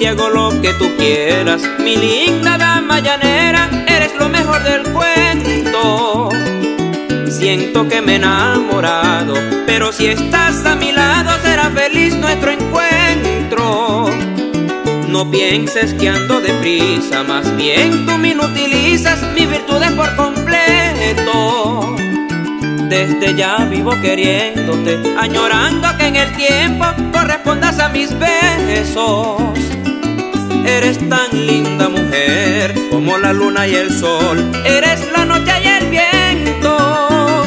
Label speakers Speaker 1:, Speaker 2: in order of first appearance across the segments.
Speaker 1: Ti hago lo que tú quieras, mi linda dama llanera, eres lo mejor del cuento. Siento que me he enamorado, pero si estás a mi lado será feliz nuestro encuentro. No pienses que ando deprisa, más bien tú me inutilizas mis virtudes por completo. Desde ya vivo queriéndote, añorando que en el tiempo correspondas a mis besos. Eres tan linda mujer como la luna y el sol, eres la noche y el viento.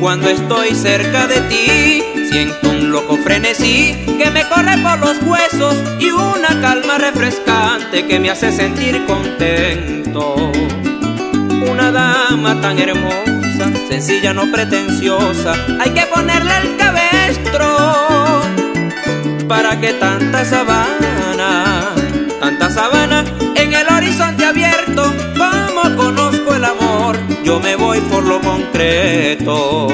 Speaker 1: Cuando estoy cerca de ti, siento un loco frenesí que me corre por los huesos y una calma refrescante que me hace sentir contento. Una dama tan hermosa, sencilla, no pretenciosa, hay que ponerle el cabestro para que tanta sabana, tanta sabana en el horizonte abierto, como conozco el amor, yo me voy por lo concreto.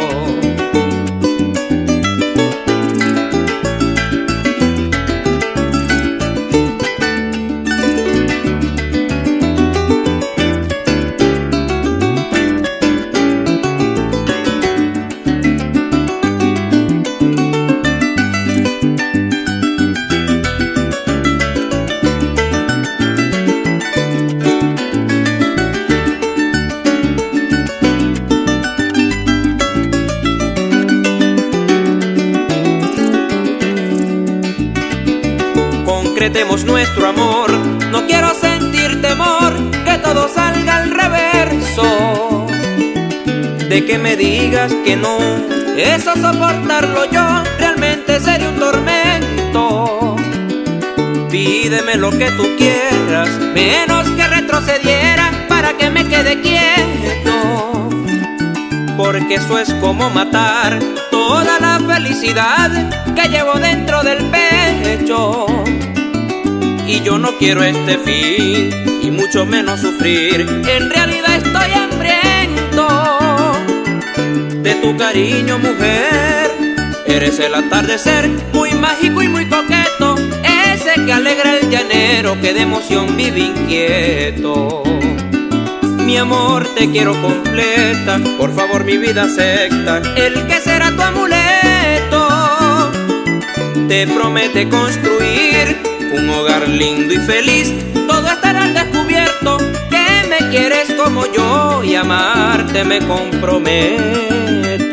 Speaker 1: Concretemos nuestro amor. No quiero sentir temor que todo salga al reverso. De que me digas que no, eso soportarlo yo realmente sería un tormento. Pídeme lo que tú quieras, menos que retrocediera para que me quede quieto. Porque eso es como matar toda la felicidad que llevo dentro del pecho. Yo no quiero este fin, y mucho menos sufrir. En realidad estoy hambriento de tu cariño, mujer. Eres el atardecer muy mágico y muy coqueto. Ese que alegra el llanero, que de emoción vive inquieto. Mi amor, te quiero completa. Por favor, mi vida acepta. El que será tu amuleto. Te promete construir un hogar lindo y feliz. Todo estará al descubierto. Que me quieres como yo y amarte me comprometo.